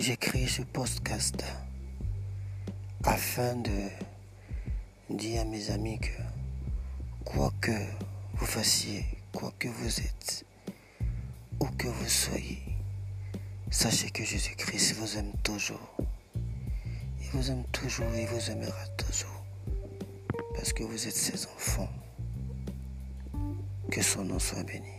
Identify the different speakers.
Speaker 1: j'ai créé ce podcast afin de dire à mes amis que quoi que vous fassiez, quoi que vous êtes, où que vous soyez, sachez que Jésus-Christ vous aime toujours. Il vous aime toujours et vous aimera toujours. Parce que vous êtes ses enfants. Que son nom soit béni.